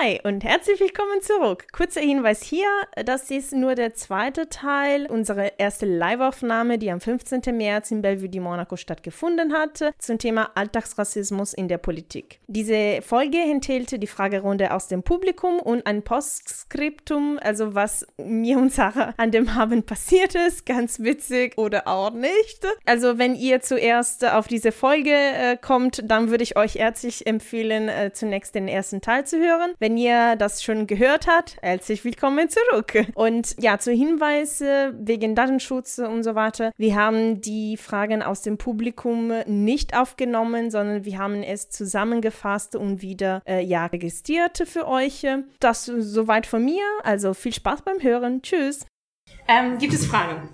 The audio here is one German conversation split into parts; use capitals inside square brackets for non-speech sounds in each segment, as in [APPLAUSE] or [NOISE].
Hi und herzlich willkommen zurück. Kurzer Hinweis hier, das ist nur der zweite Teil unserer ersten Live-Aufnahme, die am 15. März in Bellevue di Monaco stattgefunden hat, zum Thema Alltagsrassismus in der Politik. Diese Folge enthält die Fragerunde aus dem Publikum und ein Postskriptum, also was mir und Sarah an dem Abend passiert ist, ganz witzig oder auch nicht. Also wenn ihr zuerst auf diese Folge äh, kommt, dann würde ich euch herzlich empfehlen, äh, zunächst den ersten Teil zu hören. Wenn ihr das schon gehört habt, herzlich willkommen zurück. Und ja, zu Hinweise wegen Datenschutz und so weiter. Wir haben die Fragen aus dem Publikum nicht aufgenommen, sondern wir haben es zusammengefasst und wieder äh, ja registriert für euch. Das soweit von mir. Also viel Spaß beim Hören. Tschüss. Ähm, gibt es Fragen?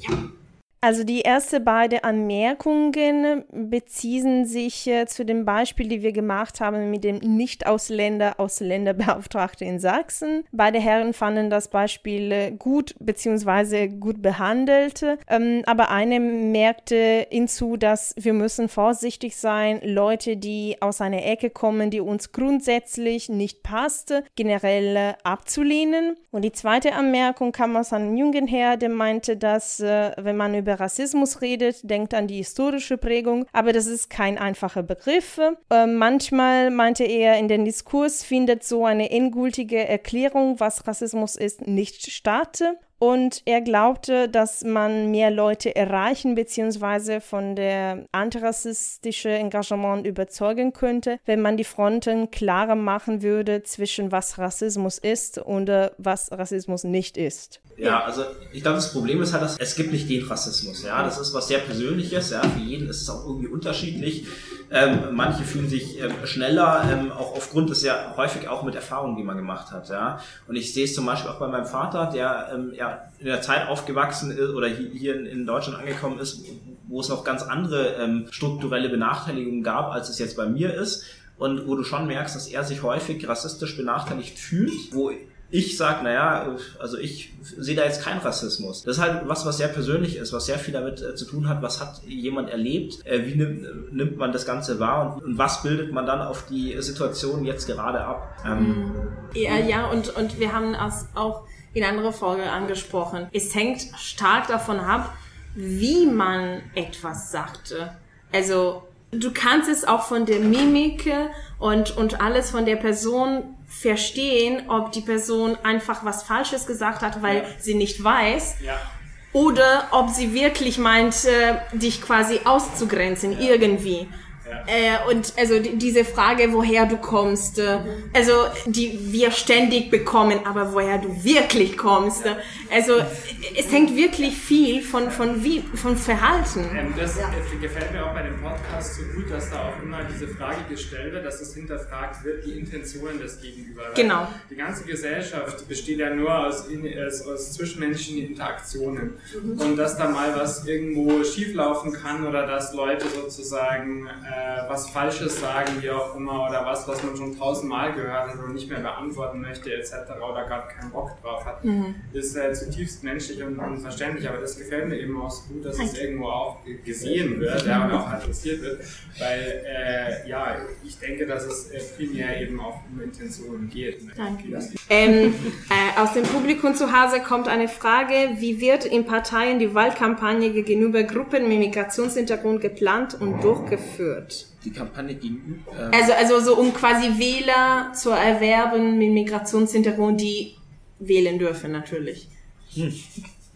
Ja. Also die erste beiden Anmerkungen beziehen sich äh, zu dem Beispiel, die wir gemacht haben mit dem Nicht-Ausländer, Ausländerbeauftragte in Sachsen. Beide Herren fanden das Beispiel äh, gut bzw. gut behandelt, ähm, aber eine merkte hinzu, dass wir müssen vorsichtig sein, Leute, die aus einer Ecke kommen, die uns grundsätzlich nicht passt, generell äh, abzulehnen. Und die zweite Anmerkung kam aus einem jungen Herr, der meinte, dass äh, wenn man über über Rassismus redet, denkt an die historische Prägung, aber das ist kein einfacher Begriff. Äh, manchmal meinte er, in den Diskurs findet so eine endgültige Erklärung, was Rassismus ist, nicht statt. Und er glaubte, dass man mehr Leute erreichen bzw. von der antirassistischen Engagement überzeugen könnte, wenn man die Fronten klarer machen würde zwischen was Rassismus ist und äh, was Rassismus nicht ist. Ja, also ich glaube, das Problem ist halt, dass es gibt nicht den Rassismus. Ja, das ist was sehr Persönliches. Ja, für jeden ist es auch irgendwie unterschiedlich. Ähm, manche fühlen sich ähm, schneller, ähm, auch aufgrund des ja häufig auch mit Erfahrungen, die man gemacht hat. Ja, und ich sehe es zum Beispiel auch bei meinem Vater, der ähm, ja in der Zeit aufgewachsen ist oder hier in Deutschland angekommen ist, wo es noch ganz andere ähm, strukturelle Benachteiligungen gab, als es jetzt bei mir ist. Und wo du schon merkst, dass er sich häufig rassistisch benachteiligt fühlt, wo ich sage, naja, also ich sehe da jetzt keinen Rassismus. Das ist halt was, was sehr persönlich ist, was sehr viel damit äh, zu tun hat, was hat jemand erlebt, äh, wie nimmt, nimmt, man das Ganze wahr und, und, was bildet man dann auf die Situation jetzt gerade ab. Ähm, ja, ja, und, und wir haben das auch in anderer Folge angesprochen. Es hängt stark davon ab, wie man etwas sagte. Also du kannst es auch von der Mimik und, und alles von der Person verstehen, ob die Person einfach was Falsches gesagt hat, weil ja. sie nicht weiß. Ja. Oder ob sie wirklich meint, dich quasi auszugrenzen, ja. irgendwie. Äh, und also die, diese Frage, woher du kommst, äh, also die wir ständig bekommen, aber woher du wirklich kommst. Äh, also es hängt wirklich viel von von wie von Verhalten. Ähm, das ja. gefällt mir auch bei dem Podcast so gut, dass da auch immer diese Frage gestellt wird, dass es hinterfragt wird, die Intentionen des Gegenüber. Genau. Die ganze Gesellschaft besteht ja nur aus, aus, aus zwischenmenschlichen Interaktionen mhm. und dass da mal was irgendwo schieflaufen kann oder dass Leute sozusagen äh, äh, was Falsches sagen, wie auch immer, oder was, was man schon tausendmal gehört hat und nicht mehr beantworten möchte, etc., oder gerade keinen Bock drauf hat, mhm. ist äh, zutiefst menschlich und unverständlich. Aber das gefällt mir eben auch so gut, dass es irgendwo auch gesehen wird ja, und auch adressiert wird, weil, äh, ja, ich denke, dass es äh, primär eben auch um Intentionen geht. Ne? Danke. Ähm, äh, aus dem Publikum zu Hause kommt eine Frage, wie wird in Parteien die Wahlkampagne gegenüber Gruppen mit Migrationshintergrund geplant und durchgeführt? Die Kampagne gegenüber. Ähm also, also so um quasi Wähler zu erwerben mit Migrationshintergrund, die wählen dürfen natürlich. Hm.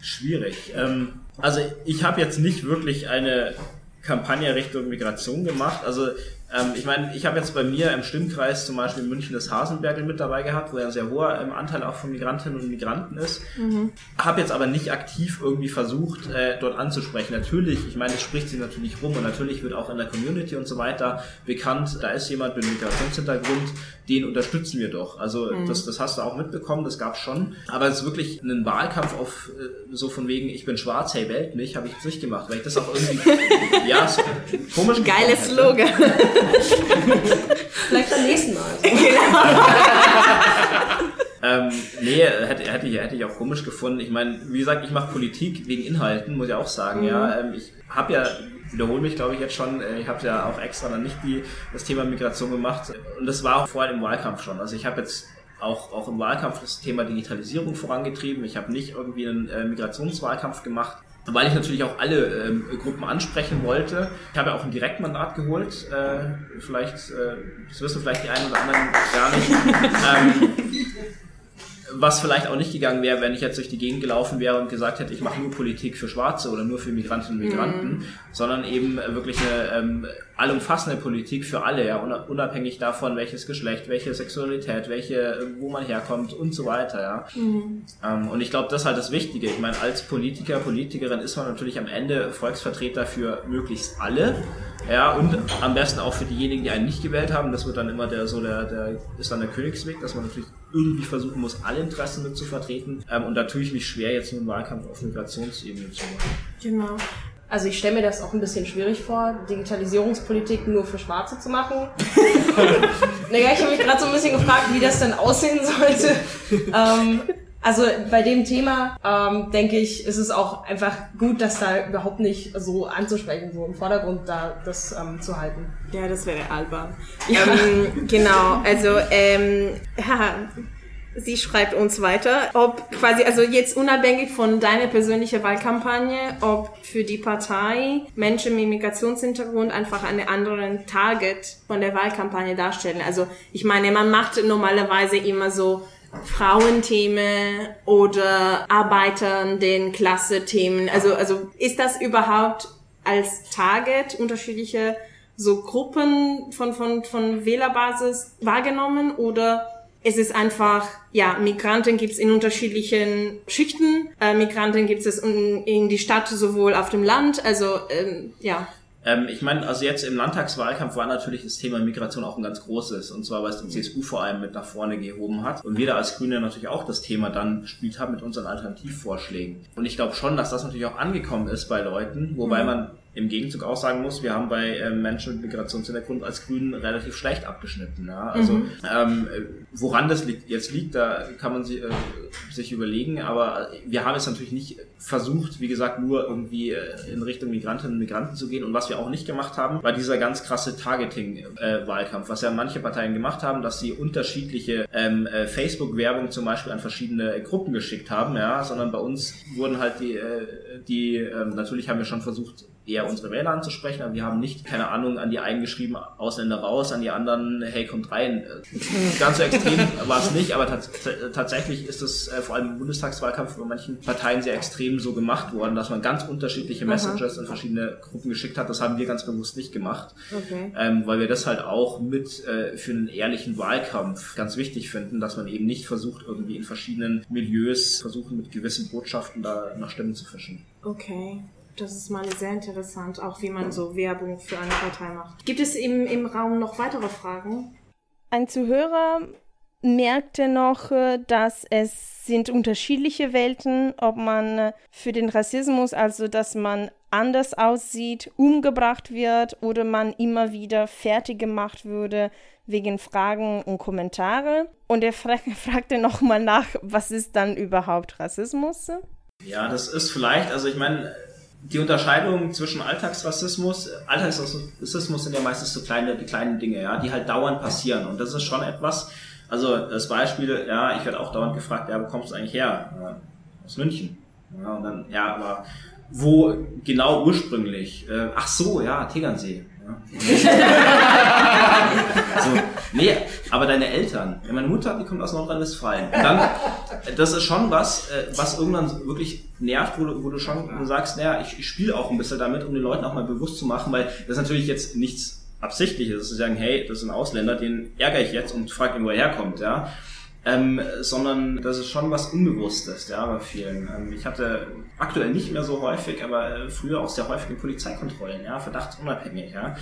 Schwierig. Ähm, also ich habe jetzt nicht wirklich eine Kampagne Richtung Migration gemacht. Also ähm, ich meine, ich habe jetzt bei mir im Stimmkreis zum Beispiel in München das Hasenbergel mit dabei gehabt, wo ja ein sehr hoher ähm, Anteil auch von Migrantinnen und Migranten ist. Mhm. Habe jetzt aber nicht aktiv irgendwie versucht, äh, dort anzusprechen. Natürlich, ich meine, es spricht sich natürlich rum und natürlich wird auch in der Community und so weiter bekannt, da ist jemand mit Migrationshintergrund, den unterstützen wir doch. Also mhm. das, das hast du auch mitbekommen, das gab schon. Aber es ist wirklich einen Wahlkampf auf äh, so von wegen, ich bin schwarz, hey, wählt mich, habe ich jetzt nicht gemacht, weil ich das auch irgendwie, [LAUGHS] ja, so komisch Geiles Slogan. Vielleicht beim nächsten Mal. Genau. ähm, nee, hätte, hätte, ich, hätte ich auch komisch gefunden. Ich meine, wie gesagt, ich mache Politik wegen Inhalten, muss ich auch sagen. Mhm. Ja, ähm, ich habe ja wiederhole mich, glaube ich, jetzt schon. Äh, ich habe ja auch extra dann nicht die, das Thema Migration gemacht. Und das war auch vorher im Wahlkampf schon. Also ich habe jetzt auch, auch im Wahlkampf das Thema Digitalisierung vorangetrieben. Ich habe nicht irgendwie einen äh, Migrationswahlkampf gemacht weil ich natürlich auch alle ähm, Gruppen ansprechen wollte. Ich habe ja auch ein Direktmandat geholt. Äh, vielleicht, äh, das wissen vielleicht die einen oder anderen gar nicht. [LAUGHS] ähm, was vielleicht auch nicht gegangen wäre, wenn ich jetzt durch die Gegend gelaufen wäre und gesagt hätte, ich mache nur Politik für Schwarze oder nur für Migrantinnen und Migranten, mhm. sondern eben wirklich eine ähm, allumfassende Politik für alle, ja, unabhängig davon, welches Geschlecht, welche Sexualität, welche, wo man herkommt und so weiter, ja. Mhm. Ähm, und ich glaube, das ist halt das Wichtige. Ich meine, als Politiker, Politikerin ist man natürlich am Ende Volksvertreter für möglichst alle. Ja, und am besten auch für diejenigen, die einen nicht gewählt haben. Das wird dann immer der, so der, der ist dann der Königsweg, dass man natürlich irgendwie versuchen muss, alle Interessen mit zu vertreten. Ähm, und da tue ich mich schwer, jetzt einen Wahlkampf auf Migrationsebene zu machen. Genau. Also ich stelle mir das auch ein bisschen schwierig vor, Digitalisierungspolitik nur für Schwarze zu machen. [LAUGHS] naja, ich habe mich gerade so ein bisschen gefragt, wie das denn aussehen sollte. Ähm, also bei dem Thema ähm, denke ich, ist es auch einfach gut, das da überhaupt nicht so anzusprechen, so im Vordergrund da das ähm, zu halten. Ja, das wäre albern. Ja. Ähm, genau, also ähm, [LAUGHS] ja, sie schreibt uns weiter, ob quasi, also jetzt unabhängig von deiner persönlichen Wahlkampagne, ob für die Partei Menschen mit Migrationshintergrund einfach einen anderen Target von der Wahlkampagne darstellen. Also ich meine, man macht normalerweise immer so Frauenthemen oder Arbeitern, den Klasse-Themen. Also, also ist das überhaupt als Target unterschiedliche so Gruppen von, von, von Wählerbasis wahrgenommen oder ist es einfach, ja, Migranten gibt es in unterschiedlichen Schichten, äh, Migranten gibt es in, in die Stadt sowohl auf dem Land, also ähm, ja. Ähm, ich meine, also jetzt im Landtagswahlkampf war natürlich das Thema Migration auch ein ganz großes. Und zwar, weil es die CSU vor allem mit nach vorne gehoben hat. Und wir da als Grüne natürlich auch das Thema dann gespielt haben mit unseren Alternativvorschlägen. Und ich glaube schon, dass das natürlich auch angekommen ist bei Leuten, wobei mhm. man im Gegenzug auch sagen muss, wir haben bei äh, Menschen mit Migrationshintergrund als Grünen relativ schlecht abgeschnitten. Ja? Also mhm. ähm, woran das liegt, jetzt liegt, da kann man sich, äh, sich überlegen, aber wir haben es natürlich nicht versucht, wie gesagt, nur irgendwie äh, in Richtung Migrantinnen und Migranten zu gehen. Und was wir auch nicht gemacht haben, war dieser ganz krasse Targeting-Wahlkampf, was ja manche Parteien gemacht haben, dass sie unterschiedliche ähm, äh, Facebook-Werbung zum Beispiel an verschiedene Gruppen geschickt haben, ja, sondern bei uns wurden halt die, äh, die äh, natürlich haben wir schon versucht, eher unsere Wähler anzusprechen, aber wir haben nicht, keine Ahnung, an die einen geschrieben, Ausländer raus, an die anderen, hey, kommt rein. Ganz so extrem [LAUGHS] war es nicht, aber tatsächlich ist es äh, vor allem im Bundestagswahlkampf bei manchen Parteien sehr extrem so gemacht worden, dass man ganz unterschiedliche Messages Aha. in verschiedene Gruppen geschickt hat. Das haben wir ganz bewusst nicht gemacht, okay. ähm, weil wir das halt auch mit äh, für einen ehrlichen Wahlkampf ganz wichtig finden, dass man eben nicht versucht, irgendwie in verschiedenen Milieus versuchen, mit gewissen Botschaften da nach Stimmen zu fischen. Okay. Das ist mal sehr interessant, auch wie man so Werbung für eine Partei macht. Gibt es im, im Raum noch weitere Fragen? Ein Zuhörer merkte noch, äh, dass es sind unterschiedliche Welten, ob man äh, für den Rassismus, also dass man anders aussieht, umgebracht wird oder man immer wieder fertig gemacht würde wegen Fragen und Kommentare. Und er fra [LAUGHS] fragte nochmal nach, was ist dann überhaupt Rassismus? Ja, das ist vielleicht, also ich meine, die Unterscheidung zwischen Alltagsrassismus, Alltagsrassismus sind ja meistens so kleine, die kleinen Dinge, ja, die halt dauernd passieren. Und das ist schon etwas, also das Beispiel, ja, ich werde auch dauernd gefragt, ja, wo kommst du eigentlich her? Ja, aus München. Ja, und dann, ja, aber wo genau ursprünglich? Äh, ach so, ja, Tegernsee. [LAUGHS] so, nee, aber deine Eltern. Meine Mutter, die kommt aus Nordrhein-Westfalen. Dann, das ist schon was, äh, was irgendwann wirklich nervt, wo du, wo du schon sagst, naja, ich, ich spiele auch ein bisschen damit, um den Leuten auch mal bewusst zu machen, weil das ist natürlich jetzt nichts Absichtliches, zu sagen, hey, das ist ein Ausländer, den ärgere ich jetzt und frage ihn, wo er herkommt, ja ähm, sondern das ist schon was Unbewusstes, ja, bei vielen. Ähm, ich hatte aktuell nicht mehr so häufig, aber äh, früher auch sehr häufig Polizeikontrollen, ja, verdachtsunabhängig, ja.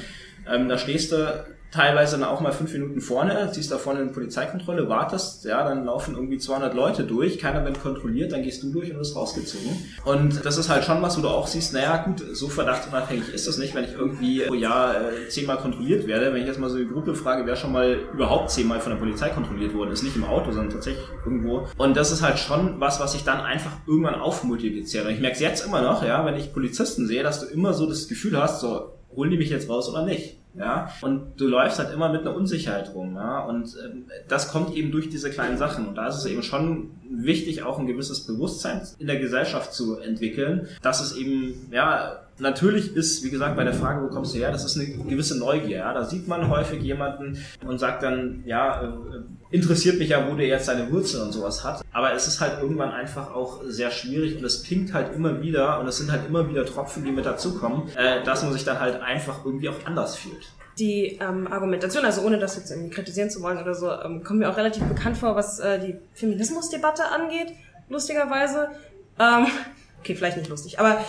Ähm, da stehst du teilweise dann auch mal fünf Minuten vorne, ziehst da vorne eine Polizeikontrolle, wartest, ja, dann laufen irgendwie 200 Leute durch, keiner wird kontrolliert, dann gehst du durch und wirst rausgezogen. Und das ist halt schon was, wo du auch siehst, naja, gut, so verdachtunabhängig ist das nicht, wenn ich irgendwie pro Jahr äh, zehnmal kontrolliert werde. Wenn ich jetzt mal so die Gruppe frage, wer schon mal überhaupt zehnmal von der Polizei kontrolliert worden ist, nicht im Auto, sondern tatsächlich irgendwo. Und das ist halt schon was, was sich dann einfach irgendwann aufmultipliziert. Und ich merke es jetzt immer noch, ja, wenn ich Polizisten sehe, dass du immer so das Gefühl hast, so, holen die mich jetzt raus oder nicht? Ja, und du läufst halt immer mit einer Unsicherheit rum, ja, und ähm, das kommt eben durch diese kleinen Sachen. Und da ist es eben schon wichtig, auch ein gewisses Bewusstsein in der Gesellschaft zu entwickeln, dass es eben, ja, natürlich ist, wie gesagt, bei der Frage, wo kommst du her, das ist eine gewisse Neugier, ja. Da sieht man häufig jemanden und sagt dann, ja, äh, interessiert mich ja, wo der jetzt seine Wurzeln und sowas hat. Aber es ist halt irgendwann einfach auch sehr schwierig und es pinkt halt immer wieder und es sind halt immer wieder Tropfen, die mit dazukommen, äh, dass man sich dann halt einfach irgendwie auch anders fühlt die ähm, Argumentation, also ohne das jetzt irgendwie kritisieren zu wollen oder so, ähm, kommt mir auch relativ bekannt vor, was äh, die Feminismusdebatte angeht, lustigerweise. Ähm, okay, vielleicht nicht lustig, aber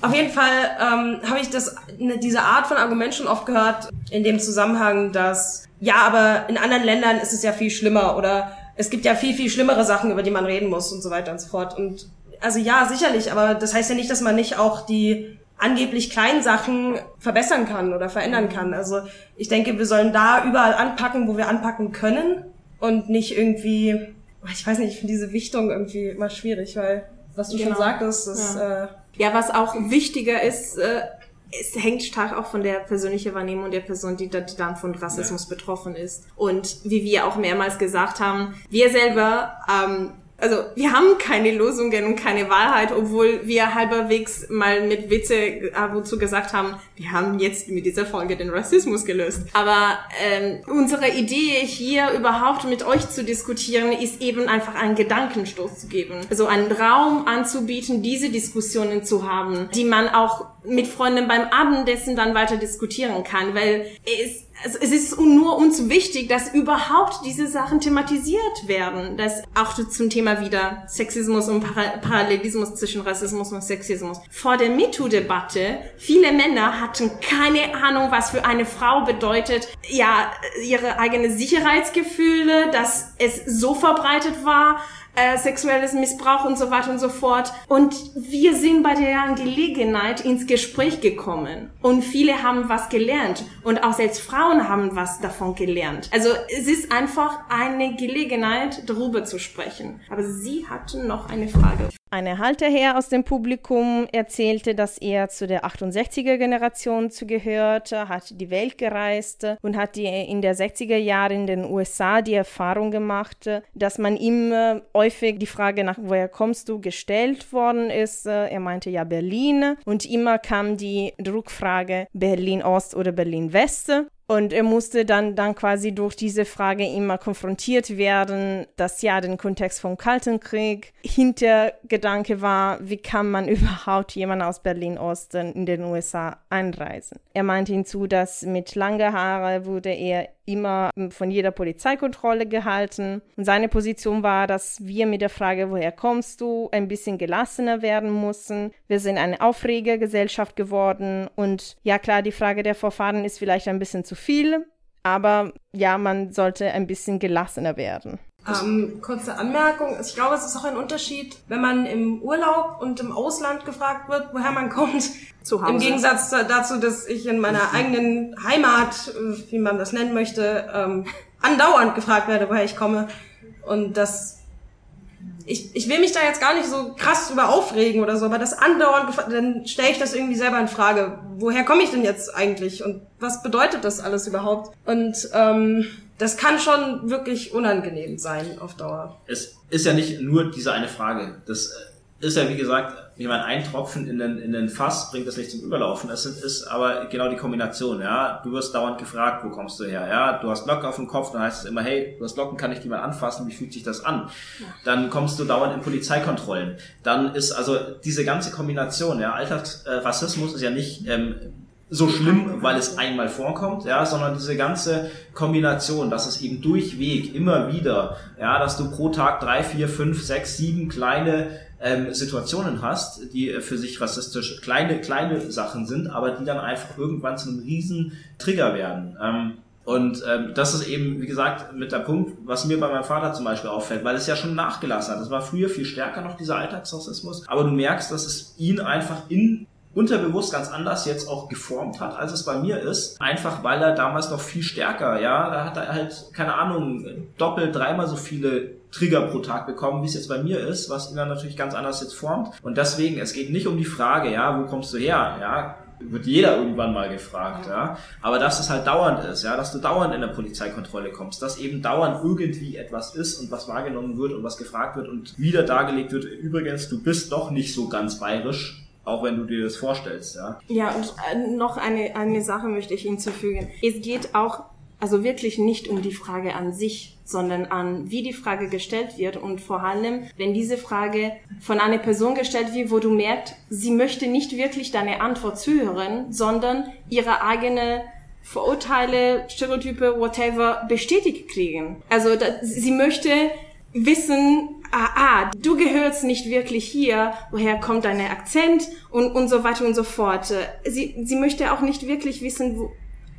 auf jeden Fall ähm, habe ich das, ne, diese Art von Argument schon oft gehört, in dem Zusammenhang, dass ja, aber in anderen Ländern ist es ja viel schlimmer oder es gibt ja viel, viel schlimmere Sachen, über die man reden muss und so weiter und so fort. Und also ja, sicherlich, aber das heißt ja nicht, dass man nicht auch die angeblich kleinen Sachen verbessern kann oder verändern kann. Also ich denke, wir sollen da überall anpacken, wo wir anpacken können und nicht irgendwie, ich weiß nicht, ich finde diese Wichtung irgendwie immer schwierig, weil was du genau. schon sagtest, ist ja. Äh, ja, was auch wichtiger ist, äh, es hängt stark auch von der persönlichen Wahrnehmung der Person, die, die dann von Rassismus ja. betroffen ist. Und wie wir auch mehrmals gesagt haben, wir selber ähm, also wir haben keine Lösungen und keine Wahrheit, obwohl wir halberwegs mal mit Witze ab und zu gesagt haben, wir haben jetzt mit dieser Folge den Rassismus gelöst. Aber ähm, unsere Idee hier überhaupt mit euch zu diskutieren, ist eben einfach einen Gedankenstoß zu geben. Also einen Raum anzubieten, diese Diskussionen zu haben, die man auch mit Freunden beim Abendessen dann weiter diskutieren kann, weil es also es ist nur uns wichtig, dass überhaupt diese Sachen thematisiert werden. Das auch zum Thema wieder Sexismus und Parallelismus zwischen Rassismus und Sexismus. Vor der MeToo-Debatte, viele Männer hatten keine Ahnung, was für eine Frau bedeutet, ja, ihre eigene Sicherheitsgefühle, dass es so verbreitet war äh, sexuelles Missbrauch und so weiter und so fort. Und wir sind bei der Gelegenheit ins Gespräch gekommen. Und viele haben was gelernt. Und auch selbst Frauen haben was davon gelernt. Also es ist einfach eine Gelegenheit, darüber zu sprechen. Aber Sie hatten noch eine Frage. Eine Halterherr aus dem Publikum erzählte, dass er zu der 68er Generation zugehörte, hat die Welt gereist und hat die in der 60er Jahre in den USA die Erfahrung gemacht, dass man ihm äh, häufig die Frage nach woher kommst du gestellt worden ist. Er meinte ja Berlin und immer kam die Druckfrage Berlin Ost oder Berlin West und er musste dann, dann quasi durch diese Frage immer konfrontiert werden, dass ja den Kontext vom Kalten Krieg Hintergedanke war, wie kann man [LAUGHS] überhaupt jemand aus Berlin-Osten in den USA einreisen. Er meinte hinzu, dass mit langer Haare wurde er immer von jeder Polizeikontrolle gehalten. Und seine Position war, dass wir mit der Frage, woher kommst du, ein bisschen gelassener werden mussten. Wir sind eine Aufregergesellschaft geworden. Und ja klar, die Frage der Vorfahren ist vielleicht ein bisschen zu viel, aber ja, man sollte ein bisschen gelassener werden. Ähm, kurze Anmerkung. Ich glaube, es ist auch ein Unterschied, wenn man im Urlaub und im Ausland gefragt wird, woher man kommt. Zu Hause. Im Gegensatz dazu, dass ich in meiner eigenen Heimat, äh, wie man das nennen möchte, ähm, andauernd gefragt werde, woher ich komme. Und das ich, ich will mich da jetzt gar nicht so krass drüber aufregen oder so, aber das andauernd, dann stelle ich das irgendwie selber in Frage. Woher komme ich denn jetzt eigentlich und was bedeutet das alles überhaupt? Und ähm, das kann schon wirklich unangenehm sein auf Dauer. Es ist ja nicht nur diese eine Frage. Das äh, ist ja, wie gesagt, ich meine, ein Tropfen in den, in den Fass bringt das nicht zum Überlaufen. Es ist aber genau die Kombination, ja. Du wirst dauernd gefragt, wo kommst du her, ja. Du hast Locken auf dem Kopf, dann heißt es immer, hey, du hast Locken, kann ich die mal anfassen, wie fühlt sich das an? Dann kommst du dauernd in Polizeikontrollen. Dann ist also diese ganze Kombination, ja, Alltagsrassismus ist ja nicht ähm, so schlimm, weil es einmal vorkommt, ja, sondern diese ganze Kombination, dass es eben durchweg immer wieder, ja, dass du pro Tag drei, vier, fünf, sechs, sieben kleine ähm, Situationen hast, die für sich rassistisch kleine, kleine Sachen sind, aber die dann einfach irgendwann zu einem riesen Trigger werden. Ähm, und ähm, das ist eben, wie gesagt, mit der Punkt, was mir bei meinem Vater zum Beispiel auffällt, weil es ja schon nachgelassen hat. Das war früher viel stärker noch, dieser Alltagsrassismus. Aber du merkst, dass es ihn einfach in unterbewusst ganz anders jetzt auch geformt hat, als es bei mir ist. Einfach weil er damals noch viel stärker, ja, da hat er halt, keine Ahnung, doppelt, dreimal so viele Trigger pro Tag bekommen, wie es jetzt bei mir ist, was ihn dann natürlich ganz anders jetzt formt. Und deswegen, es geht nicht um die Frage, ja, wo kommst du her, ja, wird jeder irgendwann mal gefragt, ja. Aber dass es halt dauernd ist, ja, dass du dauernd in der Polizeikontrolle kommst, dass eben dauernd irgendwie etwas ist und was wahrgenommen wird und was gefragt wird und wieder dargelegt wird, übrigens, du bist doch nicht so ganz bayerisch, auch wenn du dir das vorstellst, ja. Ja, und äh, noch eine, eine Sache möchte ich hinzufügen. Es geht auch also wirklich nicht um die Frage an sich, sondern an, wie die Frage gestellt wird und vor allem, wenn diese Frage von einer Person gestellt wird, wo du merkst, sie möchte nicht wirklich deine Antwort zuhören, sondern ihre eigene Vorurteile, Stereotype, whatever bestätigt kriegen. Also da, sie möchte wissen, ah, ah, du gehörst nicht wirklich hier, woher kommt dein Akzent und, und so weiter und so fort. Sie, sie möchte auch nicht wirklich wissen, wo,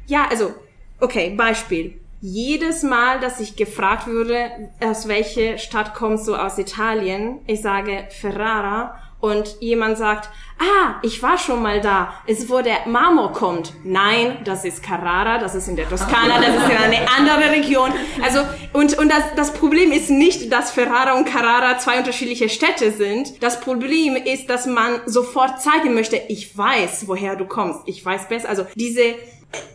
ja, also Okay, Beispiel. Jedes Mal, dass ich gefragt würde, aus welcher Stadt kommst du aus Italien, ich sage Ferrara und jemand sagt, ah, ich war schon mal da, es wo der Marmor kommt. Nein, das ist Carrara, das ist in der Toskana, das ist in eine andere Region. Also, und, und das, das Problem ist nicht, dass Ferrara und Carrara zwei unterschiedliche Städte sind. Das Problem ist, dass man sofort zeigen möchte, ich weiß, woher du kommst, ich weiß besser. Also, diese,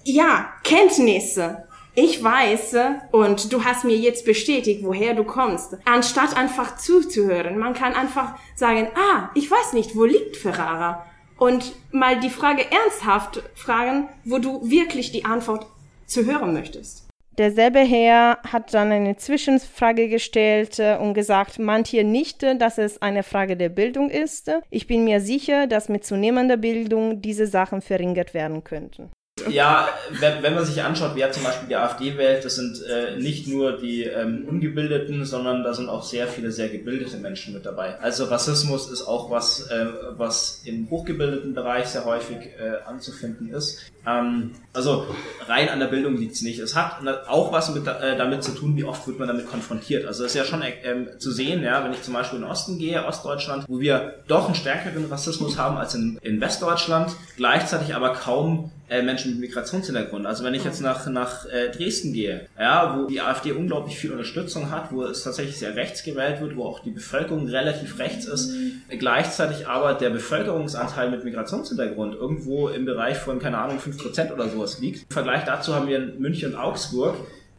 ja, Kenntnisse. Ich weiß und du hast mir jetzt bestätigt, woher du kommst. Anstatt einfach zuzuhören. Man kann einfach sagen, ah, ich weiß nicht, wo liegt Ferrara? Und mal die Frage ernsthaft fragen, wo du wirklich die Antwort zu hören möchtest. Derselbe Herr hat dann eine Zwischenfrage gestellt äh, und gesagt, meint hier nicht, dass es eine Frage der Bildung ist. Ich bin mir sicher, dass mit zunehmender Bildung diese Sachen verringert werden könnten. [LAUGHS] Ja, wenn, wenn man sich anschaut, wer zum Beispiel die AfD wählt, das sind äh, nicht nur die ähm, Ungebildeten, sondern da sind auch sehr viele sehr gebildete Menschen mit dabei. Also Rassismus ist auch was, äh, was im hochgebildeten Bereich sehr häufig äh, anzufinden ist. Ähm, also rein an der Bildung liegt's nicht. Es hat auch was mit, äh, damit zu tun, wie oft wird man damit konfrontiert. Also es ist ja schon ähm, zu sehen, ja, wenn ich zum Beispiel in den Osten gehe, Ostdeutschland, wo wir doch einen stärkeren Rassismus haben als in, in Westdeutschland, gleichzeitig aber kaum äh, Menschen mit Migrationshintergrund. Also wenn ich jetzt nach, nach äh, Dresden gehe, ja, wo die AfD unglaublich viel Unterstützung hat, wo es tatsächlich sehr rechts gewählt wird, wo auch die Bevölkerung relativ rechts ist, gleichzeitig aber der Bevölkerungsanteil mit Migrationshintergrund irgendwo im Bereich von, keine Ahnung, 5% oder sowas liegt. Im Vergleich dazu haben wir in München und Augsburg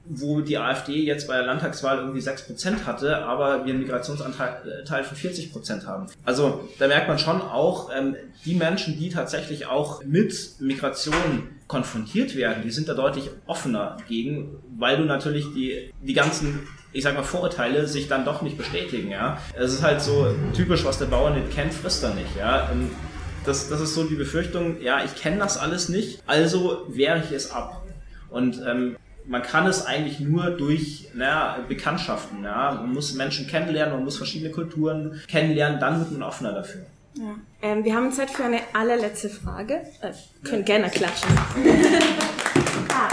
wo die AfD jetzt bei der Landtagswahl irgendwie 6% hatte, aber wir einen Migrationsanteil äh, von 40% haben. Also da merkt man schon auch, ähm, die Menschen, die tatsächlich auch mit Migration konfrontiert werden, die sind da deutlich offener gegen, weil du natürlich die, die ganzen ich sag mal, Vorurteile sich dann doch nicht bestätigen, ja. Es ist halt so typisch, was der Bauer nicht kennt, frisst er nicht, ja. Ähm, das, das ist so die Befürchtung, ja, ich kenne das alles nicht, also wehre ich es ab. Und ähm, man kann es eigentlich nur durch naja, Bekanntschaften. Ja? Man muss Menschen kennenlernen, man muss verschiedene Kulturen kennenlernen, dann wird man offener dafür. Ja. Ähm, wir haben Zeit für eine allerletzte Frage. Äh, können ja. gerne klatschen. [LAUGHS]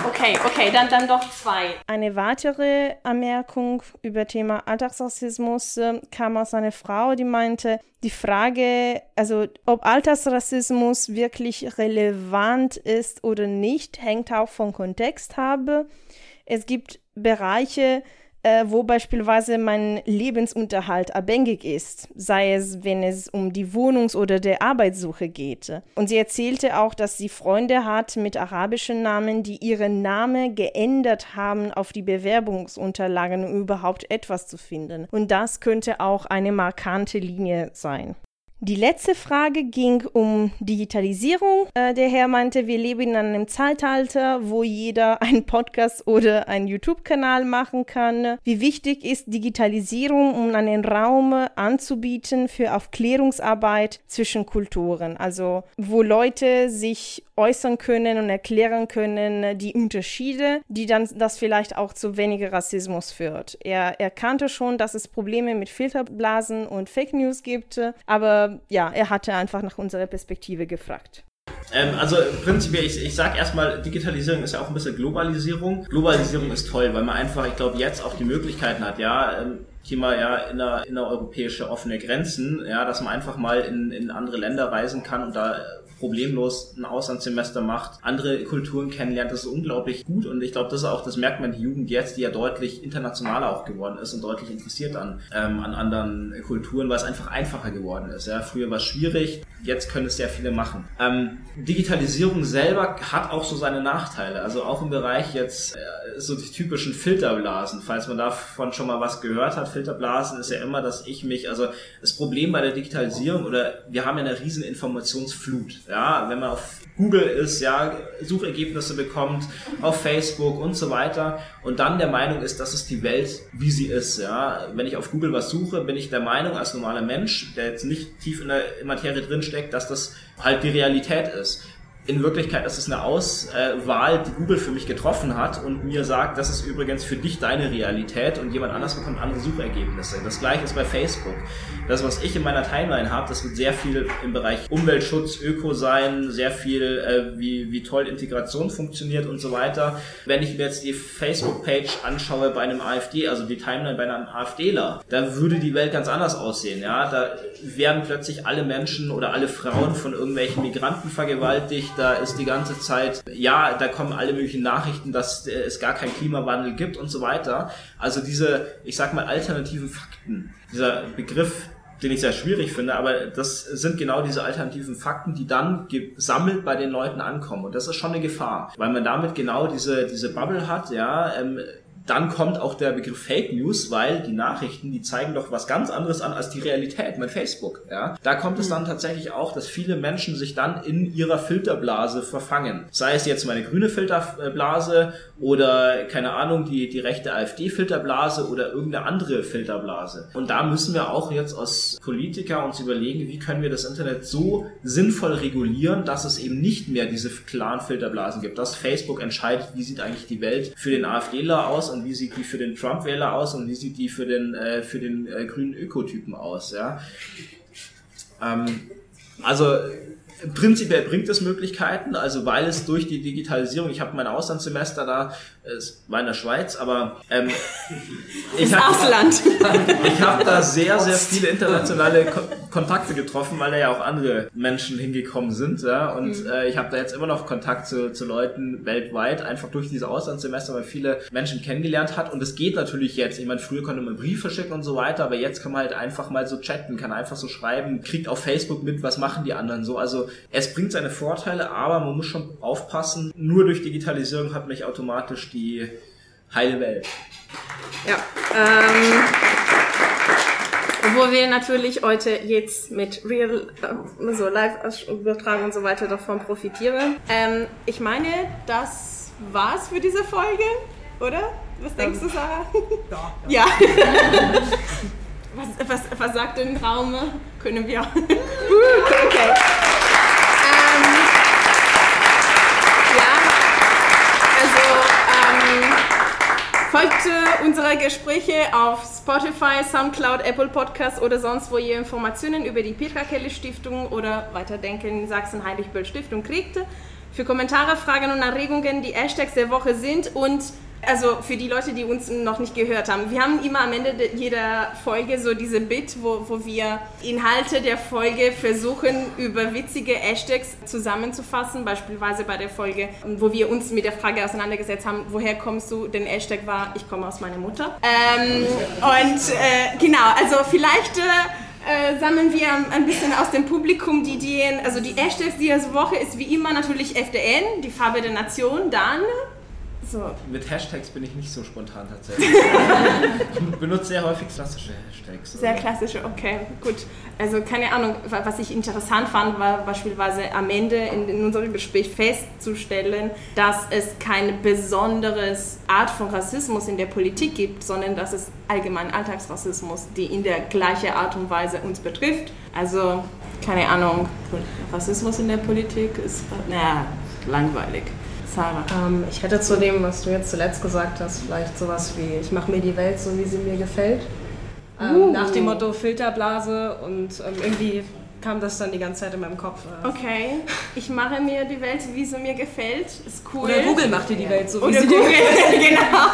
okay, okay, dann, dann doch zwei. Eine weitere Anmerkung über Thema Alltagsrassismus äh, kam aus einer Frau, die meinte, die Frage, also ob Alltagsrassismus wirklich relevant ist oder nicht, hängt auch vom Kontext habe. Es gibt Bereiche, äh, wo beispielsweise mein Lebensunterhalt abhängig ist, sei es, wenn es um die Wohnungs- oder der Arbeitssuche geht. Und sie erzählte auch, dass sie Freunde hat mit arabischen Namen, die ihren Namen geändert haben auf die Bewerbungsunterlagen, um überhaupt etwas zu finden. Und das könnte auch eine markante Linie sein. Die letzte Frage ging um Digitalisierung. Äh, der Herr meinte, wir leben in einem Zeitalter, wo jeder [LAUGHS] einen Podcast oder einen YouTube-Kanal machen kann. Wie wichtig ist Digitalisierung, um einen Raum anzubieten für Aufklärungsarbeit zwischen Kulturen? Also wo Leute sich äußern können und erklären können die Unterschiede, die dann das vielleicht auch zu weniger Rassismus führt. Er erkannte schon, dass es Probleme mit Filterblasen und Fake News gibt, aber ja, er hatte einfach nach unserer Perspektive gefragt. Ähm, also prinzipiell, ich, ich sage erstmal, Digitalisierung ist ja auch ein bisschen Globalisierung. Globalisierung ist toll, weil man einfach, ich glaube, jetzt auch die Möglichkeiten hat, ja, ähm, Thema ja inner, innereuropäische offene Grenzen, ja, dass man einfach mal in, in andere Länder reisen kann und da problemlos ein Auslandssemester macht, andere Kulturen kennenlernt, das ist unglaublich gut und ich glaube, das ist auch, das merkt man die Jugend jetzt, die ja deutlich internationaler auch geworden ist und deutlich interessiert an, ähm, an anderen Kulturen, weil es einfach einfacher geworden ist. Ja. Früher war es schwierig, jetzt können es sehr viele machen. Ähm, Digitalisierung selber hat auch so seine Nachteile, also auch im Bereich jetzt äh, so die typischen Filterblasen, falls man davon schon mal was gehört hat, Filterblasen ist ja immer, dass ich mich, also das Problem bei der Digitalisierung oder wir haben ja eine riesen Informationsflut ja, wenn man auf Google ist, ja, Suchergebnisse bekommt, auf Facebook und so weiter und dann der Meinung ist, das ist die Welt, wie sie ist, ja. Wenn ich auf Google was suche, bin ich der Meinung als normaler Mensch, der jetzt nicht tief in der Materie drinsteckt, dass das halt die Realität ist in Wirklichkeit ist es eine Auswahl, die Google für mich getroffen hat und mir sagt, das ist übrigens für dich deine Realität und jemand anders bekommt andere Suchergebnisse. Das gleiche ist bei Facebook. Das, was ich in meiner Timeline habe, das wird sehr viel im Bereich Umweltschutz, Öko sein, sehr viel, äh, wie, wie toll Integration funktioniert und so weiter. Wenn ich mir jetzt die Facebook-Page anschaue bei einem AfD, also die Timeline bei einem AfDler, da würde die Welt ganz anders aussehen. Ja, Da werden plötzlich alle Menschen oder alle Frauen von irgendwelchen Migranten vergewaltigt, da ist die ganze Zeit, ja, da kommen alle möglichen Nachrichten, dass es gar keinen Klimawandel gibt und so weiter. Also diese, ich sag mal, alternativen Fakten, dieser Begriff, den ich sehr schwierig finde, aber das sind genau diese alternativen Fakten, die dann gesammelt bei den Leuten ankommen. Und das ist schon eine Gefahr, weil man damit genau diese, diese Bubble hat, ja, ähm, dann kommt auch der Begriff Fake News, weil die Nachrichten, die zeigen doch was ganz anderes an als die Realität mit Facebook. Ja? Da kommt es dann tatsächlich auch, dass viele Menschen sich dann in ihrer Filterblase verfangen. Sei es jetzt meine grüne Filterblase oder keine Ahnung, die, die rechte AfD-Filterblase oder irgendeine andere Filterblase. Und da müssen wir auch jetzt als Politiker uns überlegen, wie können wir das Internet so sinnvoll regulieren, dass es eben nicht mehr diese klaren Filterblasen gibt, dass Facebook entscheidet, wie sieht eigentlich die Welt für den AfDler aus und wie sieht die für den Trump-Wähler aus und wie sieht die für den, äh, für den äh, grünen Ökotypen aus. Ja? Ähm, also prinzipiell bringt es Möglichkeiten, also weil es durch die Digitalisierung, ich habe mein Auslandssemester da, es war in der Schweiz, aber ähm, [LAUGHS] ich habe [LAUGHS] ich hab da sehr, sehr viele internationale Ko Kontakte getroffen, weil da ja auch andere Menschen hingekommen sind. Ja? Und mhm. äh, ich habe da jetzt immer noch Kontakt zu, zu Leuten weltweit, einfach durch diese Auslandssemester, weil viele Menschen kennengelernt hat. Und es geht natürlich jetzt. Ich meine, früher konnte man Briefe schicken und so weiter, aber jetzt kann man halt einfach mal so chatten, kann einfach so schreiben, kriegt auf Facebook mit, was machen die anderen so. Also es bringt seine Vorteile, aber man muss schon aufpassen, nur durch Digitalisierung hat mich automatisch die heile Welt. Ja. Ähm, wo wir natürlich heute jetzt mit Real, äh, so Live-Übertragung und so weiter davon profitieren. Ähm, ich meine, das war's für diese Folge, oder? Was denkst du, Sarah? [LAUGHS] Ja. ja. [LAUGHS] was, was, was sagt denn Raum? Können wir. [LAUGHS] okay. Folgt äh, unsere Gespräche auf Spotify, Soundcloud, Apple Podcasts oder sonst, wo ihr Informationen über die Petra Kelly Stiftung oder Weiterdenken Sachsen-Heilig-Böll Stiftung kriegt. Für Kommentare, Fragen und Anregungen die Hashtags der Woche sind und also für die Leute, die uns noch nicht gehört haben, wir haben immer am Ende jeder Folge so diese Bit, wo, wo wir Inhalte der Folge versuchen, über witzige Hashtags zusammenzufassen. Beispielsweise bei der Folge, wo wir uns mit der Frage auseinandergesetzt haben, woher kommst du? Den Hashtag war, ich komme aus meiner Mutter. Ähm, und äh, genau, also vielleicht... Äh, äh, sammeln wir ein bisschen aus dem Publikum die Ideen. Also die Hashtags diese Woche ist wie immer natürlich FDN, die Farbe der Nation, dann So. Mit Hashtags bin ich nicht so spontan tatsächlich. ich [LAUGHS] benutze sehr häufig klassische Hashtags. Sehr klassische, okay, gut. Also keine Ahnung, wa- was ich interessant fand, war beispielsweise am Ende in, in unserem Gespräch festzustellen, dass es keine besonderes Art von Rassismus in der Politik gibt, sondern dass es allgemein Alltagsrassismus, die in der gleichen Art und Weise uns betrifft. Also keine Ahnung, Rassismus in der Politik ist, naja, langweilig. Sarah. Ähm, ich hätte zu dem, was du jetzt zuletzt gesagt hast, vielleicht sowas wie, ich mache mir die Welt so, wie sie mir gefällt. Ähm, Uh. Nach dem Motto Filterblase und ähm, irgendwie kam das dann die ganze Zeit in meinem Kopf. äh. Okay, ich mache mir die Welt, wie sie mir gefällt. Ist cool. Oder Google macht dir die Welt so, wie Oder sie dir Google, gefällt. [LAUGHS] genau.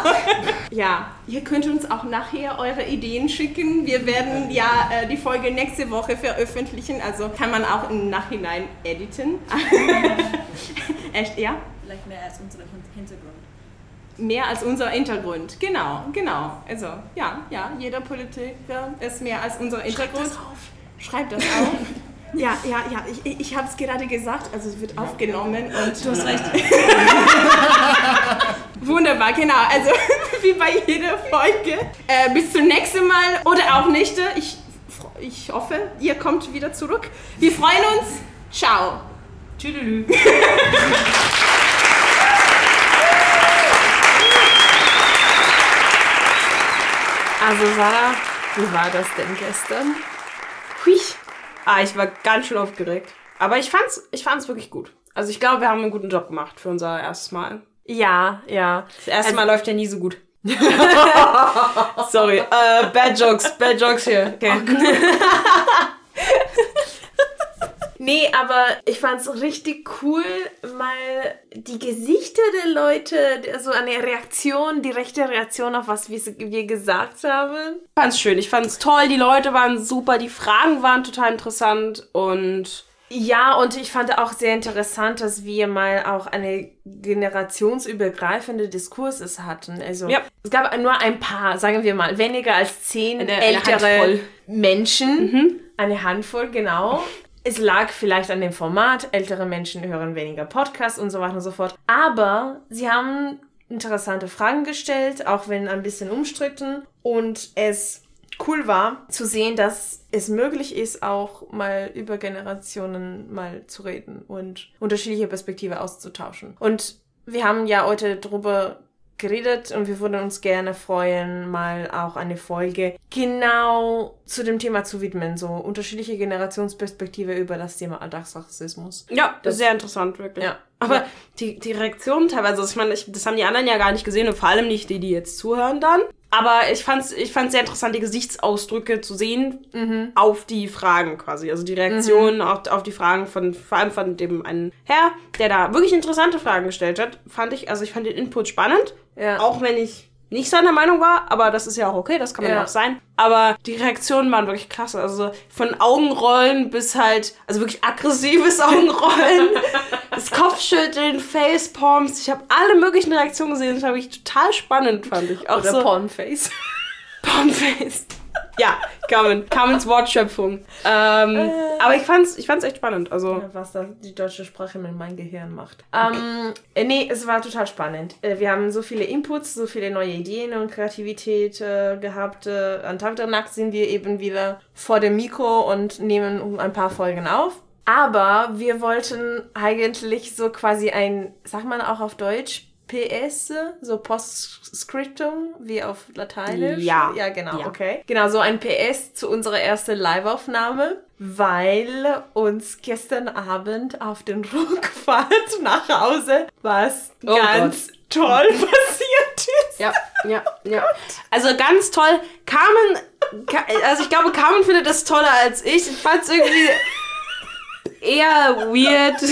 Ja, ihr könnt uns auch nachher eure Ideen schicken. Wir werden ja äh, die Folge nächste Woche veröffentlichen, also kann man auch im Nachhinein editen. [LAUGHS] Echt, ja? Vielleicht mehr als unseren Hintergrund. Mehr als unser Hintergrund. Genau, genau. Also, ja, ja, jeder Politiker ist mehr als unser Hintergrund. Schreibt das auf. [LAUGHS] Ja, ja, ja, ich, ich habe es gerade gesagt, also es wird aufgenommen und... Du hast recht. [LAUGHS] Wunderbar, genau, also [LAUGHS] wie bei jeder Folge. Äh, bis zum nächsten Mal oder auch nicht. Ich, ich hoffe, ihr kommt wieder zurück. Wir freuen uns. Ciao. Tschüdelü. Also Sarah, wie war das denn gestern? Hui. Ah, ich war ganz schön aufgeregt. Aber ich fand's, ich fand's wirklich gut. Also ich glaube, wir haben einen guten Job gemacht für unser erstes Mal. Ja, ja. Das erste Mal läuft ja nie so gut. [LAUGHS] Sorry, äh, bad jokes, bad jokes hier. Okay. [LAUGHS] Nee, aber ich fand's richtig cool, mal die Gesichter der Leute, so eine Reaktion, die rechte Reaktion auf was wir, wir gesagt haben. Ich fand's schön, ich fand's toll, die Leute waren super, die Fragen waren total interessant und Ja, und ich fand auch sehr interessant, dass wir mal auch eine generationsübergreifende Diskurses hatten. Also Ja. es gab nur ein paar, sagen wir mal, weniger als zehn Eine- eine ältere Handvoll. Menschen. Eine Handvoll, genau. Es lag vielleicht an dem Format, ältere Menschen hören weniger Podcasts und so weiter und so fort. Aber sie haben interessante Fragen gestellt, auch wenn ein bisschen umstritten. Und es cool war zu sehen, dass es möglich ist, auch mal über Generationen mal zu reden und unterschiedliche Perspektive auszutauschen. Und wir haben ja heute drüber geredet und wir würden uns gerne freuen, mal auch eine Folge genau zu dem Thema zu widmen, so unterschiedliche Generationsperspektive über das Thema Alltagsrassismus. ja, das ist sehr interessant, wirklich. Ja. Aber Ja. die, die Reaktionen teilweise, also ich meine, ich, das haben die anderen ja gar nicht gesehen und vor allem nicht die, die jetzt zuhören dann. Aber ich fand's, ich fand's sehr interessant, die Gesichtsausdrücke zu sehen auf die Fragen quasi. Also die Reaktionen auf, auf die Fragen von, vor allem von dem einen Herr, der da wirklich interessante Fragen gestellt hat, fand ich, also ich fand den Input spannend. Ja. Auch wenn ich nicht seiner Meinung war, aber das ist ja auch okay, das kann man ja Ja. auch sein. Aber die Reaktionen waren wirklich klasse. Also von Augenrollen bis halt, also wirklich aggressives [LAUGHS] Augenrollen, das Kopfschütteln, Facepalms. Ich habe alle möglichen Reaktionen gesehen. Das war wirklich total spannend, fand ich. Auch Oder so Pornface. Palmface. Ja, Carmen. Carmens Wortschöpfung. Ähm, aber ich fand's, ich fand's echt spannend. Also, was da die deutsche Sprache mit meinem Gehirn macht. Ähm, äh, nee, es war total spannend. Äh, wir haben so viele Inputs, so viele neue Ideen und Kreativität äh, gehabt. Äh, am Tag danach sind wir eben wieder vor dem Mikro und nehmen ein paar Folgen auf. Aber wir wollten eigentlich so quasi ein, sagt man auch auf Deutsch, PS, so Postscriptum, wie auf Lateinisch. Ja. Ja, genau, Ja. okay. Genau, so ein PS zu unserer ersten Live-Aufnahme, weil uns gestern Abend auf den Rückfahrt [LAUGHS] nach Hause was Oh ganz toll [LAUGHS] passiert ist. ja, ja, ja. Also ganz toll. Carmen, also ich glaube, Carmen findet das toller als ich. Ich fand's irgendwie [LAUGHS] eher weird.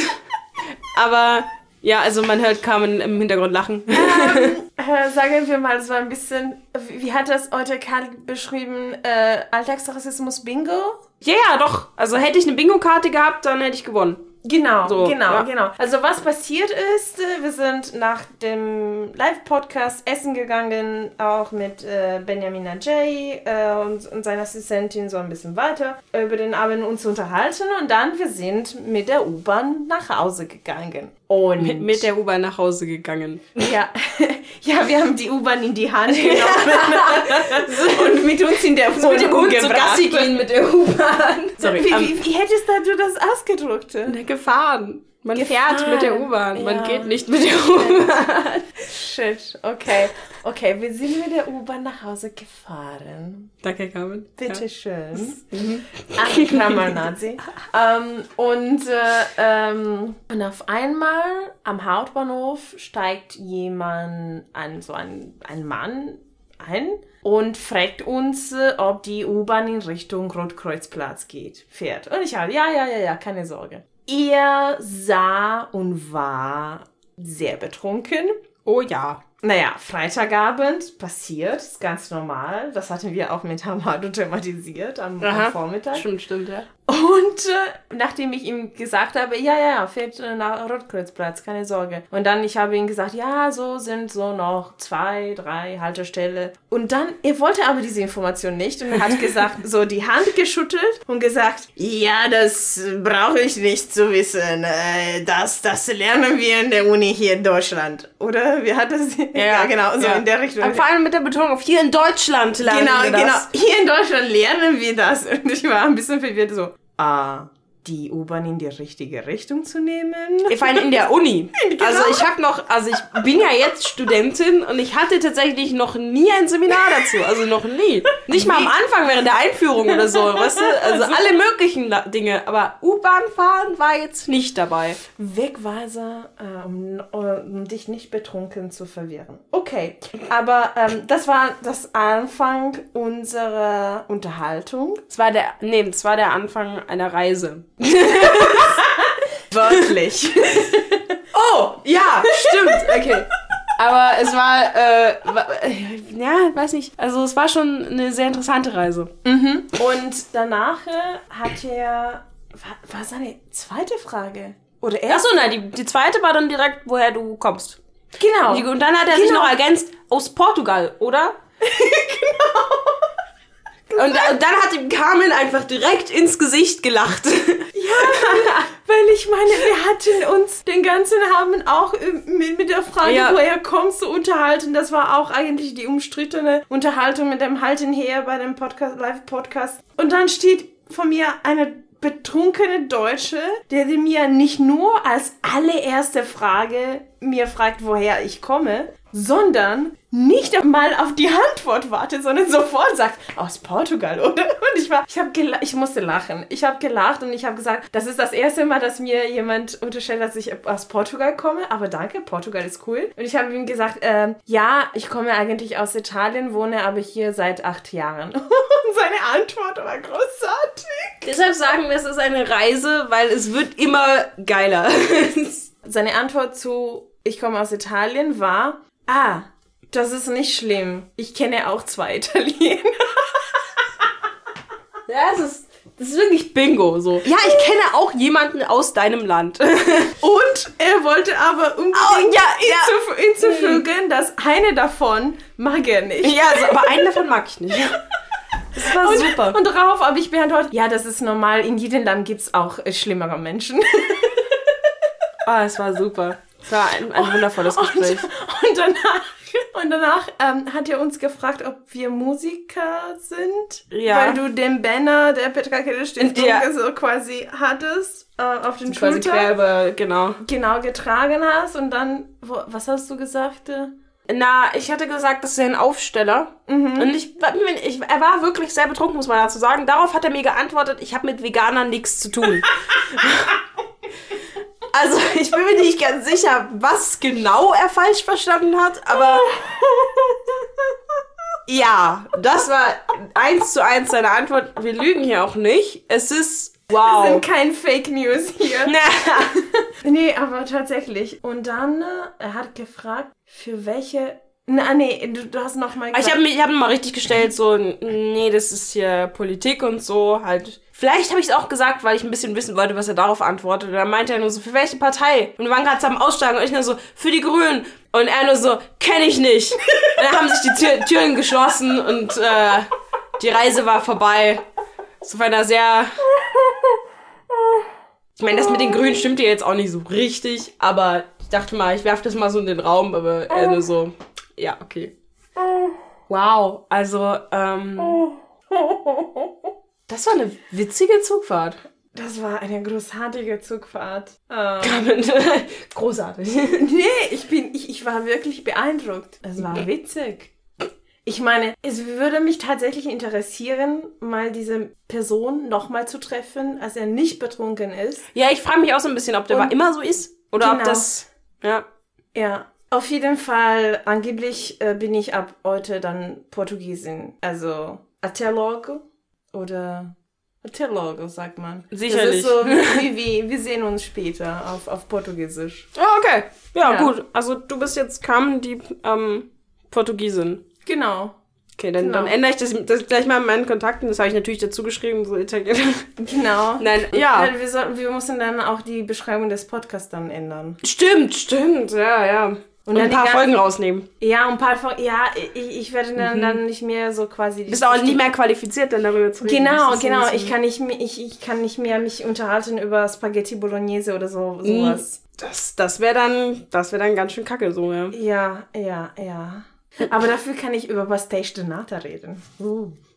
Aber ja, also man hört Carmen im Hintergrund lachen. Äh, sagen wir mal, es war ein bisschen, wie, wie hat das heute Karl beschrieben, äh, Alltagsrassismus Bingo? Ja, ja, doch. Also hätte ich eine Bingo-Karte gehabt, dann hätte ich gewonnen. Genau, So, genau, ja. genau. Also was passiert ist, äh, wir sind nach dem Live-Podcast essen gegangen, auch mit äh, Benjamina J. Äh, und, und seiner Assistentin so ein bisschen weiter über den Abend uns unterhalten und dann wir sind mit der U-Bahn nach Hause gegangen. Und Mit, mit der U-Bahn nach Hause gegangen. ja, [LAUGHS] ja, wir haben die U-Bahn in die Hand genommen [LAUGHS] und mit uns in der Wohnung mit dem. Gassi gehen mit der U-Bahn. Wie, wie, wie hättest du das ausgedrückt? gefahren. Man Gefahren. fährt mit der U-Bahn, man Ja. geht nicht mit der U-Bahn. [LAUGHS] Shit, okay. Okay, wir sind mit der U-Bahn nach Hause gefahren. Danke, Carmen. Bitte schön. [LAUGHS] Ach, Klammernazi. ähm, und, äh, ähm, und auf einmal am Hauptbahnhof steigt jemand, ein, so ein, ein Mann ein und fragt uns, äh, ob die U-Bahn in Richtung Rotkreuzplatz geht, fährt. Und ich habe, ja, ja, ja, ja, keine Sorge. Er sah und war sehr betrunken. Oh ja. Naja, Freitagabend passiert, ist ganz normal. Das hatten wir auch mit Hamado [LAUGHS] thematisiert am, am Vormittag. Stimmt, stimmt, ja. Und äh, nachdem ich ihm gesagt habe, ja, ja, ja, fährt äh, nach Rotkreuzplatz, keine Sorge. Und dann, ich habe ihm gesagt, ja, so sind so noch zwei, drei Haltestelle. Und dann, er wollte aber diese Information nicht und hat gesagt, [LAUGHS] so die Hand geschüttelt und gesagt, ja, das brauche ich nicht zu wissen. Äh, das, das lernen wir in der Uni hier in Deutschland. Oder? Wie hat das? [LAUGHS] Ja, genau, so ja. in der Richtung. Aber vor allem mit der Betonung auf hier in Deutschland lernen Genau, wir das. genau. Hier in Deutschland lernen wir das. Und ich war ein bisschen verwirrt, so, ah, die U-Bahn in die richtige Richtung zu nehmen. Vor allem in der Uni. [LAUGHS] Genau. Also ich habe noch, also ich bin ja jetzt Studentin und ich hatte tatsächlich noch nie ein Seminar dazu. Also noch nie. Nicht mal am Anfang während der Einführung oder so, weißt du? Also alle möglichen Dinge. Aber U-Bahn fahren war jetzt nicht dabei. Wegweiser, äh, um, um dich nicht betrunken zu verwirren. Okay, aber ähm, das war das Anfang unserer Unterhaltung. Es war der, nee, es war der Anfang einer Reise. [LAUGHS] Wörtlich. Oh, ja, stimmt, okay. Aber es war, äh, äh, ja, weiß nicht. Also es war schon eine sehr interessante Reise. Und danach äh, hat er, war, war seine zweite Frage? Oder erst? Achso, nein, die, die zweite war dann direkt, woher du kommst. genau. Und dann hat er sich Genau. noch ergänzt, aus Portugal, oder? [LAUGHS] genau. Und, da- und dann hat ihm Carmen einfach direkt ins Gesicht gelacht. Weil ich meine, wir hatten uns den ganzen Abend auch mit, mit der Frage, Ja. woher kommst du, unterhalten. Das war auch eigentlich die umstrittene Unterhaltung mit dem Halten her bei dem Podcast, Live-Podcast. Und dann steht von mir eine betrunkene Deutsche, der mir nicht nur als allererste Frage mir fragt, woher ich komme, sondern nicht einmal auf die Antwort wartet, sondern sofort sagt, aus Portugal, oder? Und ich war, ich habe ich musste lachen. Ich habe gelacht und ich habe gesagt, das ist das erste Mal, dass mir jemand unterstellt, dass ich aus Portugal komme, aber danke, Portugal ist cool. Und ich habe ihm gesagt, ähm, ja, ich komme eigentlich aus Italien, wohne aber hier seit acht Jahren. [LAUGHS] Und seine Antwort war großartig. Deshalb sagen wir, es ist eine Reise, weil es wird immer geiler. [LAUGHS] Seine Antwort zu Ich komme aus Italien war, ah, das ist nicht schlimm. Ich kenne auch zwei [LAUGHS] Italiener. ja, es ist, das ist wirklich Bingo, so. Ja, ich kenne auch jemanden aus deinem Land. [LAUGHS] Und er wollte aber unbedingt Oh, ja, ja. hinzuf- hinzufügen, dass eine davon mag er nicht. ja, also, aber einen davon mag ich nicht. Das war super. Und darauf habe ich beantwortet, ja, das ist normal, in jedem Land gibt es auch äh, schlimmere Menschen. Ah, es war super. Es war ein, ein wundervolles Gespräch. [LAUGHS] Und danach, und danach ähm, hat er uns gefragt, ob wir Musiker sind. Ja. Weil du den Banner der Petra Stiftung Ja. so quasi hattest, äh, auf den Quasi Schultern. quer über, genau. Genau, getragen hast. Und dann, wo, was hast du gesagt? äh? Na, ich hatte gesagt, das ist ein Aufsteller. Und ich, ich, er war wirklich sehr betrunken, muss man dazu sagen. Darauf hat er mir geantwortet, ich habe mit Veganern nichts zu tun. [LAUGHS] [LAUGHS] also, [LAUGHS] ich bin mir nicht ganz sicher, was genau er falsch verstanden hat, aber [LAUGHS] ja, das war eins zu eins seine Antwort. Wir lügen hier auch nicht. Es ist wow. sind kein Fake News hier. [LAUGHS] nee, aber tatsächlich. Und dann, äh, er hat gefragt, für welche. Na, nee, du, du hast noch mal Ich habe mich, ich habe mal richtig gestellt, so, nee, das ist hier Politik und so, halt. Vielleicht habe ich es auch gesagt, weil ich ein bisschen wissen wollte, was er darauf antwortet. Und dann meinte er nur so, für welche Partei? Und wir waren gerade am Aussteigen und ich nur so, für die Grünen. Und er nur so, kenne ich nicht. Und dann haben sich die Tür, Türen geschlossen und äh, die Reise war vorbei. So auf einer sehr Ich meine, das mit den Grünen stimmt ja jetzt auch nicht so richtig, aber ich dachte mal, ich werfe das mal so in den Raum, aber äh, nur so. Ja, okay. Wow, also, ähm. [LAUGHS] Das war eine witzige Zugfahrt. Das war eine großartige Zugfahrt. Ähm, [LAUGHS] Großartig. [LAUGHS] nee, ich bin, ich, ich war wirklich beeindruckt. Es war witzig. Ich meine, es würde mich tatsächlich interessieren, mal diese Person nochmal zu treffen, als er nicht betrunken ist. Ja, ich frage mich auch so ein bisschen, ob der Und- immer so ist oder ob Genau. das. Ja. Ja, auf jeden Fall, angeblich äh, bin ich ab heute dann Portugiesin. Also, Atelogo oder Atelogo, sagt man. Sicherlich. Das ist so [LAUGHS] wie, wie wir sehen uns später auf, auf Portugiesisch. Ja, okay. Ja, Ja. gut. Also du bist jetzt Carmen, die ähm, Portugiesin. Genau. Okay, dann, Genau. dann ändere ich das, das gleich mal in meinen Kontakten. Das habe ich natürlich dazu geschrieben, so Italiener. Genau. [LAUGHS] Nein, ja. Weil Wir, sollten, wir müssen dann auch die Beschreibung des Podcasts dann ändern. Stimmt, stimmt, ja, ja. Und, dann ein paar ganzen- Folgen rausnehmen. Ja, ein paar von, ja, ich, ich werde dann, dann nicht mehr so quasi. die- Bist auch nicht mehr qualifiziert, dann darüber zu reden. Genau, genau. Ich kann nicht, mehr- ich, ich kann nicht mehr mich unterhalten über Spaghetti Bolognese oder so Mhm. sowas. Das, das wäre dann, das wäre dann ganz schön kacke, so, ja. Ja, ja, ja. Aber dafür kann ich über Pastéis de Nata reden.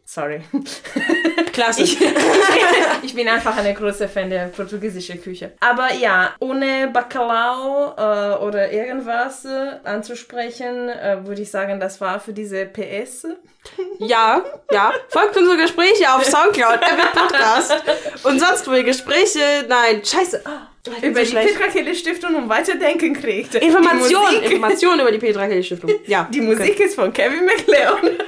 Sorry. [LAUGHS] Klasse. Ich, [LAUGHS] [LAUGHS] ich bin einfach eine große Fan der portugiesischen Küche. Aber ja, ohne Bacalao äh, oder irgendwas äh, anzusprechen, äh, würde ich sagen, das war für diese PS. [LAUGHS] Ja, ja. Folgt unsere Gespräche auf Soundcloud, Epic Podcast. Und sonst wo ihr Gespräche, nein, scheiße. Bin Über so die schlecht. Petra Kelly Stiftung um Weiterdenken kriegt. Information, Die Musik, Information über die Petra Kelly Stiftung. Ja. die Musik ist von Kevin McLeod.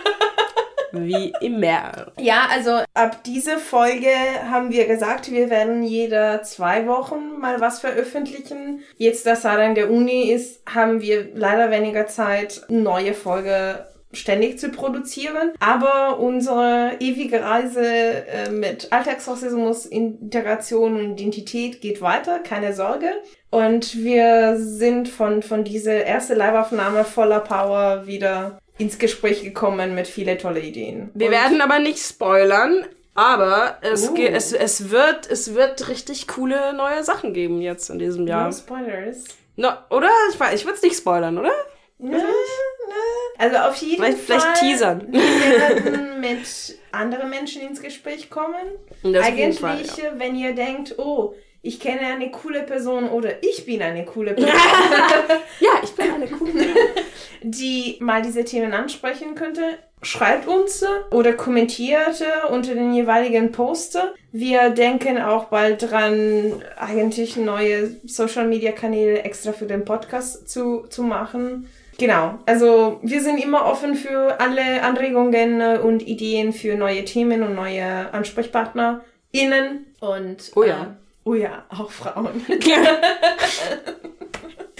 Wie immer. Ja, also ab dieser Folge haben wir gesagt, wir werden jede zwei Wochen mal was veröffentlichen. Jetzt, da Sarah in der Uni ist, haben wir leider weniger Zeit, neue Folge ständig zu produzieren. Aber unsere ewige Reise äh, mit Alltagsrassismus, Integration und Identität geht weiter, keine Sorge. Und wir sind von, von dieser ersten Live-Aufnahme voller Power wieder ins Gespräch gekommen mit viele tolle Ideen. Wir Und- werden aber nicht spoilern, aber es, Uh. ge- es, es, wird, es wird richtig coole neue Sachen geben jetzt in diesem Jahr. No Spoilers. No, oder? Ich, ich würde es nicht spoilern, oder? Ne, ne. Also auf jeden Vielleicht, Fall. vielleicht teasern. Wir werden [LAUGHS] mit anderen Menschen ins Gespräch kommen. Das Eigentlich, Fall, äh, wenn ihr denkt, oh, ich kenne eine coole Person oder ich bin eine coole [LAUGHS] Person, [LAUGHS] Ja, ich bin eine coole. [LAUGHS] die mal diese Themen ansprechen könnte, schreibt uns oder kommentiert unter den jeweiligen Poster. Wir denken auch bald dran, eigentlich neue Social Media Kanäle extra für den Podcast zu, zu machen. Genau, also wir sind immer offen für alle Anregungen und Ideen für neue Themen und neue AnsprechpartnerInnen. Und Oh ja. äh, oh ja, auch Frauen. [LAUGHS]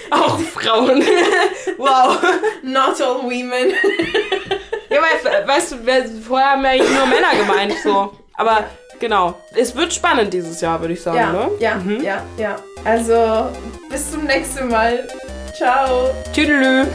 Auch Frauen. [LAUGHS] wow. Not all women. [LAUGHS] Ja, weil, weißt du, vorher haben wir eigentlich nur Männer gemeint, so. Aber genau. Es wird spannend dieses Jahr, würde ich sagen, Ja, ne? ja, ja, ja. Also, bis zum nächsten Mal. Ciao. Tüdelü.